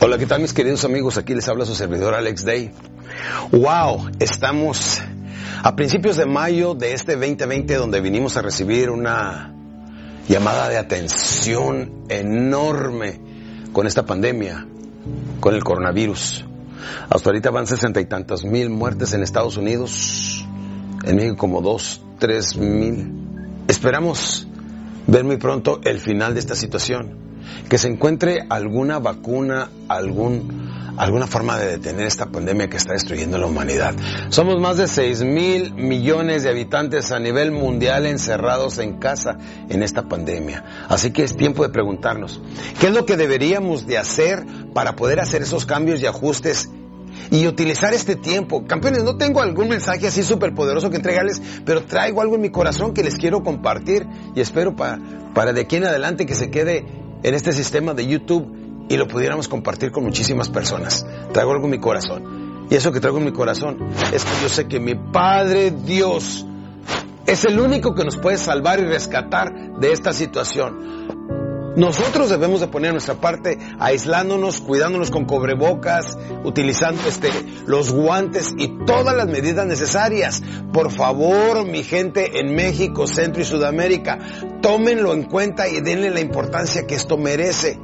Hola, ¿qué tal mis queridos amigos? Aquí les habla su servidor Alex Day. Wow, estamos a principios de mayo de este 2020 donde vinimos a recibir una llamada de atención enorme con esta pandemia, con el coronavirus. Hasta ahorita van sesenta y tantas mil muertes en Estados Unidos, en México como dos, tres mil. Esperamos ver muy pronto el final de esta situación, que se encuentre alguna vacuna, algún, alguna forma de detener esta pandemia que está destruyendo la humanidad. Somos más de 6 mil millones de habitantes a nivel mundial encerrados en casa en esta pandemia. Así que es tiempo de preguntarnos, ¿qué es lo que deberíamos de hacer para poder hacer esos cambios y ajustes y utilizar este tiempo. Campeones, no tengo algún mensaje así súper poderoso que entregarles, pero traigo algo en mi corazón que les quiero compartir y espero para, para de aquí en adelante que se quede en este sistema de YouTube y lo pudiéramos compartir con muchísimas personas. Traigo algo en mi corazón. Y eso que traigo en mi corazón es que yo sé que mi Padre Dios es el único que nos puede salvar y rescatar de esta situación. Nosotros debemos de poner nuestra parte aislándonos, cuidándonos con cobrebocas, utilizando este, los guantes y todas las medidas necesarias. Por favor, mi gente en México, Centro y Sudamérica, tómenlo en cuenta y denle la importancia que esto merece.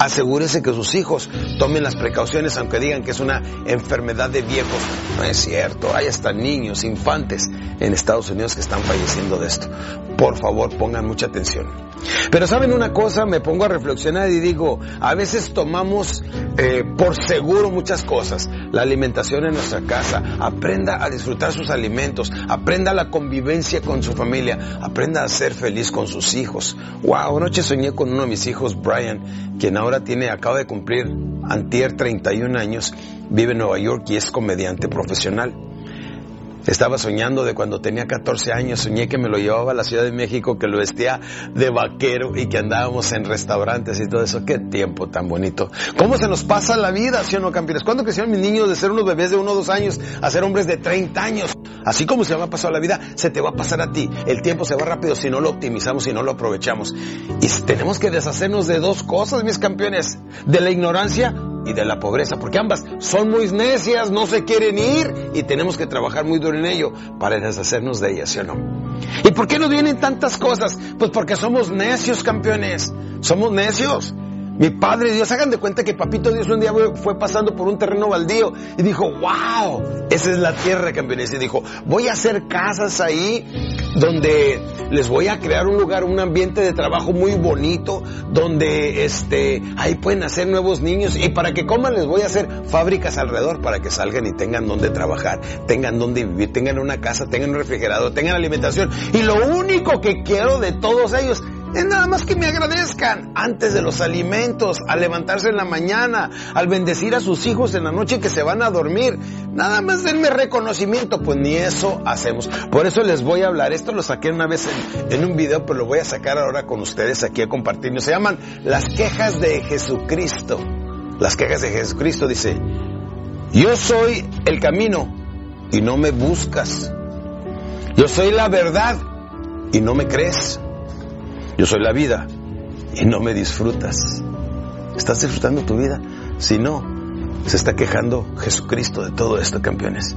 Asegúrese que sus hijos tomen las precauciones aunque digan que es una enfermedad de viejos. No es cierto, hay hasta niños, infantes en Estados Unidos que están falleciendo de esto. Por favor, pongan mucha atención. Pero saben una cosa, me pongo a reflexionar y digo, a veces tomamos eh, por seguro muchas cosas. La alimentación en nuestra casa, aprenda a disfrutar sus alimentos, aprenda la convivencia con su familia, aprenda a ser feliz con sus hijos. Wow, anoche soñé con uno de mis hijos, Brian, quien ahora tiene, acaba de cumplir antier 31 años, vive en Nueva York y es comediante profesional. Estaba soñando de cuando tenía 14 años, soñé que me lo llevaba a la Ciudad de México, que lo vestía de vaquero y que andábamos en restaurantes y todo eso. Qué tiempo tan bonito. ¿Cómo se nos pasa la vida, sí o no, campeones? ¿Cuándo crecieron mis niños de ser unos bebés de uno o dos años a ser hombres de 30 años? Así como se me ha pasado la vida, se te va a pasar a ti. El tiempo se va rápido si no lo optimizamos, si no lo aprovechamos. Y tenemos que deshacernos de dos cosas, mis campeones. De la ignorancia y de la pobreza, porque ambas son muy necias, no se quieren ir y tenemos que trabajar muy duro en ello para deshacernos de ellas, ¿sí o no? ¿Y por qué nos vienen tantas cosas? Pues porque somos necios, campeones. Somos necios. Mi padre Dios, hagan de cuenta que papito Dios un día fue pasando por un terreno baldío y dijo, wow, esa es la tierra, campeones. Y dijo, voy a hacer casas ahí donde les voy a crear un lugar, un ambiente de trabajo muy bonito, donde este, ahí pueden hacer nuevos niños y para que coman les voy a hacer fábricas alrededor para que salgan y tengan donde trabajar, tengan donde vivir, tengan una casa, tengan un refrigerador, tengan alimentación. Y lo único que quiero de todos ellos Es nada más que me agradezcan antes de los alimentos, al levantarse en la mañana, al bendecir a sus hijos en la noche que se van a dormir. Nada más denme reconocimiento, pues ni eso hacemos. Por eso les voy a hablar. Esto lo saqué una vez en, un video, pero lo voy a sacar ahora con ustedes aquí a compartir. Se llaman las quejas de Jesucristo. Las quejas de Jesucristo dice, yo soy el camino y no me buscas. Yo soy la verdad y no me crees. Yo soy la vida y no me disfrutas. ¿Estás disfrutando tu vida? Si no, se está quejando Jesucristo de todo esto, campeones.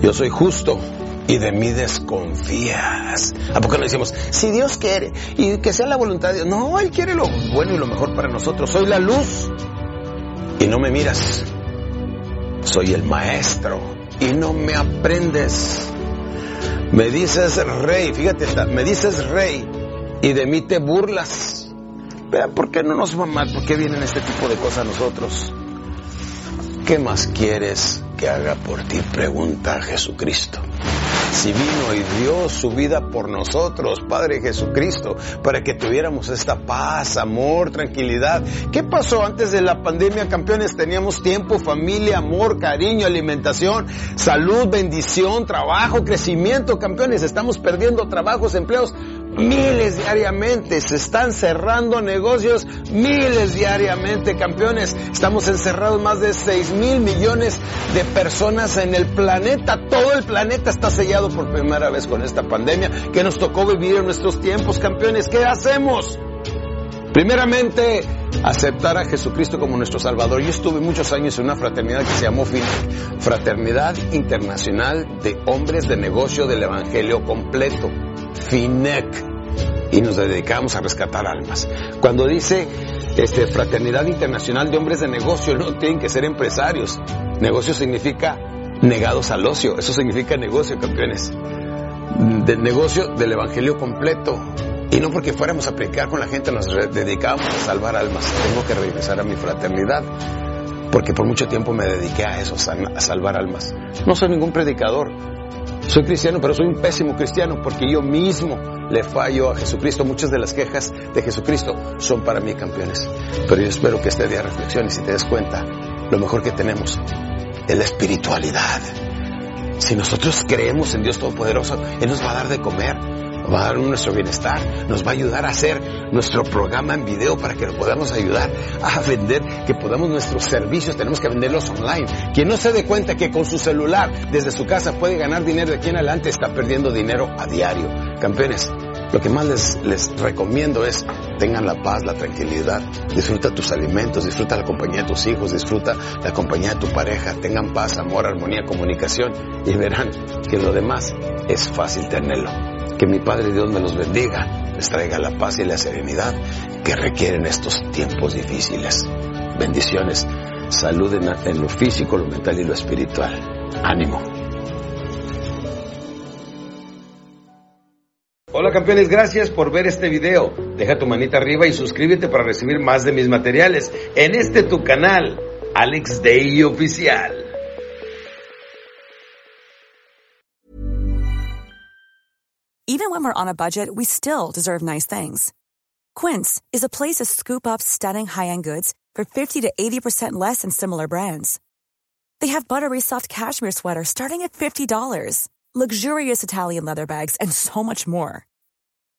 Yo soy justo y de mí desconfías. ¿A poco no decimos, si Dios quiere y que sea la voluntad de Dios? No, Él quiere lo bueno y lo mejor para nosotros. Soy la luz y no me miras. Soy el maestro y no me aprendes. Me dices rey, fíjate, me dices rey y de mí te burlas. Vean, ¿por qué no nos va mal? ¿Por qué vienen este tipo de cosas a nosotros? ¿Qué más quieres que haga por ti? Pregunta Jesucristo. Si vino y dio su vida por nosotros, Padre Jesucristo, para que tuviéramos esta paz, amor, tranquilidad. ¿Qué pasó antes de la pandemia, campeones? Teníamos tiempo, familia, amor, cariño, alimentación, salud, bendición, trabajo, crecimiento, campeones. Estamos perdiendo trabajos, empleos miles diariamente, se están cerrando negocios miles diariamente, campeones. Estamos encerrados más de 6 mil millones de personas en el planeta. Todo el planeta está sellado por primera vez con esta pandemia que nos tocó vivir en nuestros tiempos, campeones. ¿Qué hacemos? Primeramente, aceptar a Jesucristo como nuestro Salvador. Yo estuve muchos años en una fraternidad que se llamó FINEC, Fraternidad Internacional de Hombres de Negocio del Evangelio Completo, FINEC, y nos dedicamos a rescatar almas. Cuando dice este, Fraternidad Internacional de Hombres de Negocio, no tienen que ser empresarios. Negocio significa negados al ocio, eso significa negocio, campeones. Del negocio del Evangelio completo, y no porque fuéramos a predicar con la gente, nos dedicábamos a salvar almas. Tengo que regresar a mi fraternidad, porque por mucho tiempo me dediqué a eso, a salvar almas. No soy ningún predicador. Soy cristiano, pero soy un pésimo cristiano porque yo mismo le fallo a Jesucristo. Muchas de las quejas de Jesucristo son para mí campeones. Pero yo espero que este día reflexiones y te des cuenta lo mejor que tenemos es la espiritualidad. Si nosotros creemos en Dios Todopoderoso, Él nos va a dar de comer va a dar nuestro bienestar, nos va a ayudar a hacer nuestro programa en video para que lo podamos ayudar a vender, que podamos nuestros servicios, tenemos que venderlos online. Quien no se dé cuenta que con su celular desde su casa puede ganar dinero de aquí en adelante está perdiendo dinero a diario. Campeones, lo que más les, les recomiendo es tengan la paz, la tranquilidad, disfruta tus alimentos, disfruta la compañía de tus hijos, disfruta la compañía de tu pareja, tengan paz, amor, armonía, comunicación y verán que lo demás es fácil tenerlo. Que mi Padre Dios me los bendiga, les traiga la paz y la serenidad que requieren estos tiempos difíciles. Bendiciones, salud en, lo físico, lo mental y lo espiritual. Ánimo. Hola campeones, gracias por ver este video. Deja tu manita arriba y suscríbete para recibir más de mis materiales en este tu canal, Alex Day Oficial. Even when we're on a budget, we still deserve nice things. Quince is a place to scoop up stunning high-end goods for 50 to 80% less than similar brands. They have buttery soft cashmere sweaters starting at $50, luxurious Italian leather bags, and so much more.